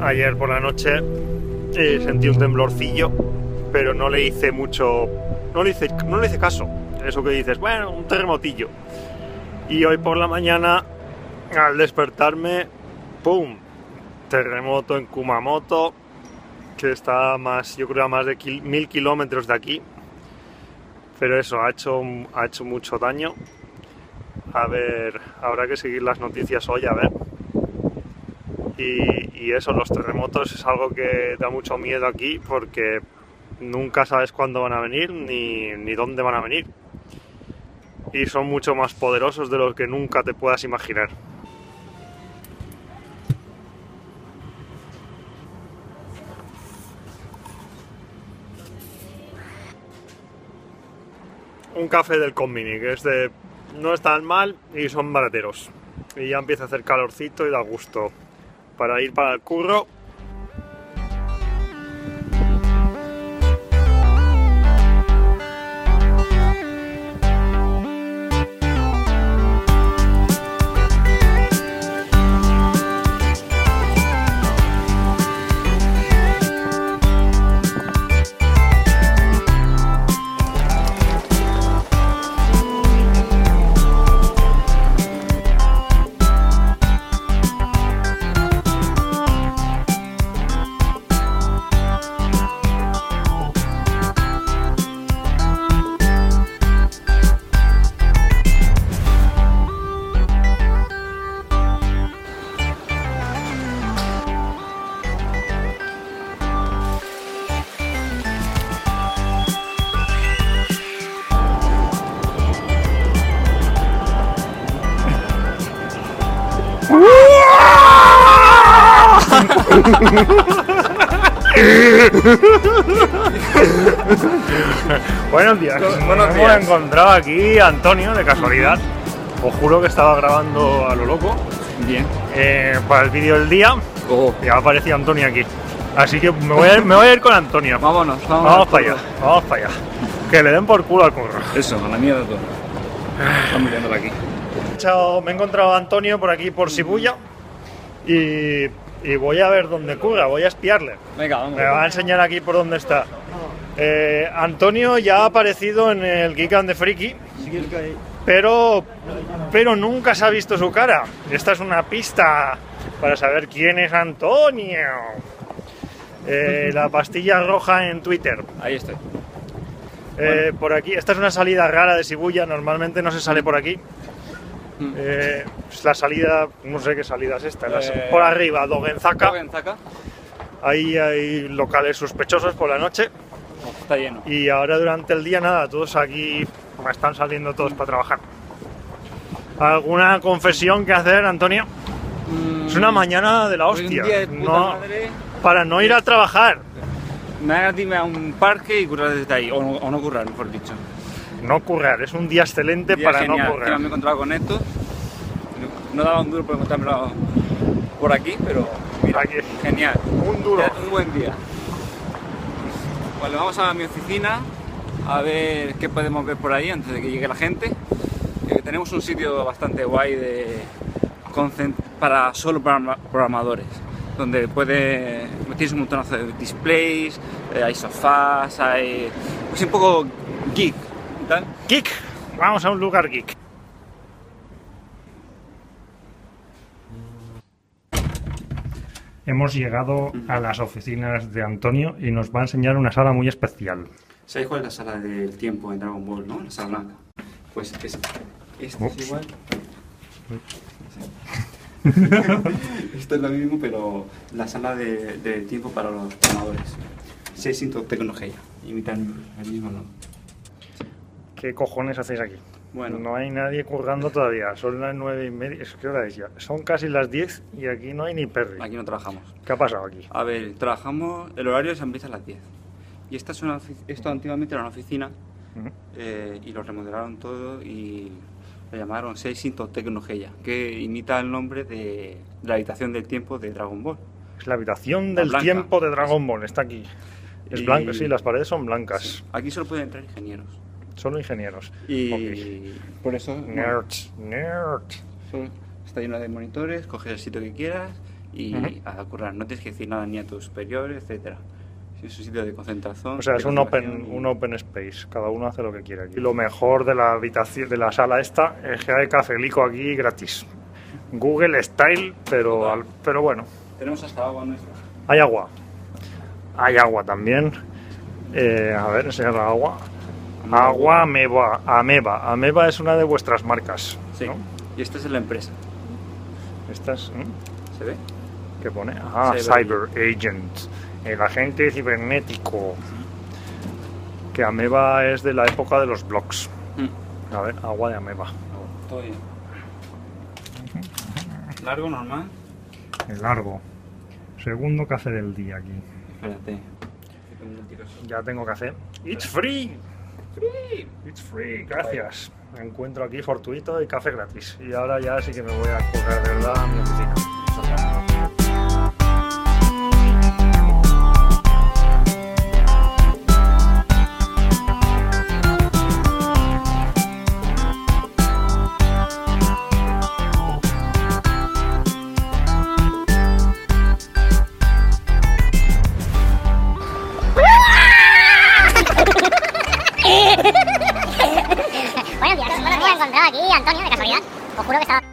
Ayer por la noche eh, sentí un temblorcillo, pero no le hice mucho, no le hice, no le hice caso. Eso que dices, bueno, un terremotillo. Y hoy por la mañana, al despertarme, ¡pum! Terremoto en Kumamoto, que está más, yo creo a más de mil kilómetros de aquí. Pero eso, ha hecho, ha hecho mucho daño. A ver, habrá que seguir las noticias hoy, a ver. Y eso, los terremotos es algo que da mucho miedo aquí porque nunca sabes cuándo van a venir ni, ni dónde van a venir. Y son mucho más poderosos de los que nunca te puedas imaginar. Un café del Conmini, que es de. no es tan mal y son barateros. Y ya empieza a hacer calorcito y da gusto para ir para el curro. Buenos días. Buenos Hemos encontrado aquí a Antonio de casualidad. Os juro que estaba grabando a lo loco Bien. eh, para el vídeo del día Oh, y aparecía Antonio aquí. Así que me voy a ir, me voy a ir con Antonio. vámonos, vámonos. Vamos para allá, vamos para allá. Que le den por culo al curro. Eso, a la mierda todo. Estamos mirándola aquí. Me he encontrado a Antonio por aquí por Shibuya y, y voy a ver dónde curra, voy a espiarle. Venga, vamos. Me va a enseñar aquí por dónde está. Eh, Antonio ya ha aparecido en el Geek and the Freaky, pero, pero nunca se ha visto su cara. Esta es una pista para saber quién es Antonio. Eh, la pastilla roja en Twitter. Ahí estoy. Eh, por aquí, esta es una salida rara de Shibuya, normalmente no se sale por aquí. Mm. Eh, pues la salida, no sé qué salida es esta, Eh, por arriba, Dogenzaka. Zaka. Ahí hay locales sospechosos por la noche. Está lleno. Y ahora durante el día nada, todos aquí están saliendo todos para trabajar. ¿Alguna confesión que hacer, Antonio? Es una mañana de la hostia. de No, madre. para no ir a trabajar. Me hagas irme a un parque y currar desde ahí. O no, o no currar, mejor dicho. No currar, es un día excelente Día para genial. no currar. Me he encontrado con esto. No daba un duro por encontrármelo por aquí, pero mira, Aquí. genial. Un duro. Un buen día. Bueno, vamos a mi oficina a ver qué podemos ver por ahí antes de que llegue la gente. Eh, tenemos un sitio bastante guay de para solo programa- programadores, donde puede tienes un montonazo de displays, eh, hay sofás, hay pues un poco geek, tal. Geek, vamos a un lugar geek. Hemos llegado a las oficinas de Antonio y nos va a enseñar una sala muy especial. ¿Sabéis cuál es la sala del tiempo en Dragon Ball, no? La sala blanca. Pues es, esta Ups. es igual. Esto es lo mismo, pero la sala de, de tiempo para los programadores. Se siento tecnología. Imitan el mismo nombre. ¿Qué cojones hacéis aquí? Bueno. No hay nadie currando todavía. Son las nueve y media. Que hora es ya. Son casi las diez y aquí no hay ni perri. Aquí no trabajamos. ¿Qué ha pasado aquí? A ver, trabajamos, el horario se empieza a las 10. Y esta es una, esto antiguamente era una oficina eh, y lo remodelaron todo y lo llamaron Seisinto Tecnogeia, que imita el nombre de, de la habitación del tiempo de Dragon Ball. Es la habitación La del blanca. tiempo de Dragon Ball, está aquí. Es Y- blanca, sí, las paredes son blancas. Aquí solo pueden entrar ingenieros. Solo ingenieros. Y por eso bueno, Nerds, solo está lleno de monitores, coges el sitio que quieras y Ujú. a currar. No tienes que decir nada ni a tus superiores, etcétera. Es un sitio de concentración. O sea, es un open, y- un open space. Cada uno hace lo que quiere aquí. Y lo mejor de la habitación, de la sala esta, es que hay cafelico aquí gratis. Google Style, pero, al- pero bueno. Tenemos hasta agua nuestra. Hay agua. Hay agua también. Eh, a ver, enseñar la agua. Agua Ameba. Ameba. Ameba es una de vuestras marcas. Sí. ¿no? Y esta es la empresa. Esta es. ¿mm? ¿Se ve? ¿Qué pone? Ah, Cyber Cyber Agent. El agente cibernético. Que Ameba es de la época de los blogs. Mm. A ver, agua de Ameba. Todo bien. Largo, normal. El largo. Segundo café del día aquí. Espérate. Ya tengo café. It's free. It's free. Gracias. Me encuentro aquí fortuito y café gratis. Y ahora ya sí que me voy a currar de verdad a mi oficina. Buenos días, nos hemos encontrado aquí, Antonio, de casualidad. Os juro que estaba...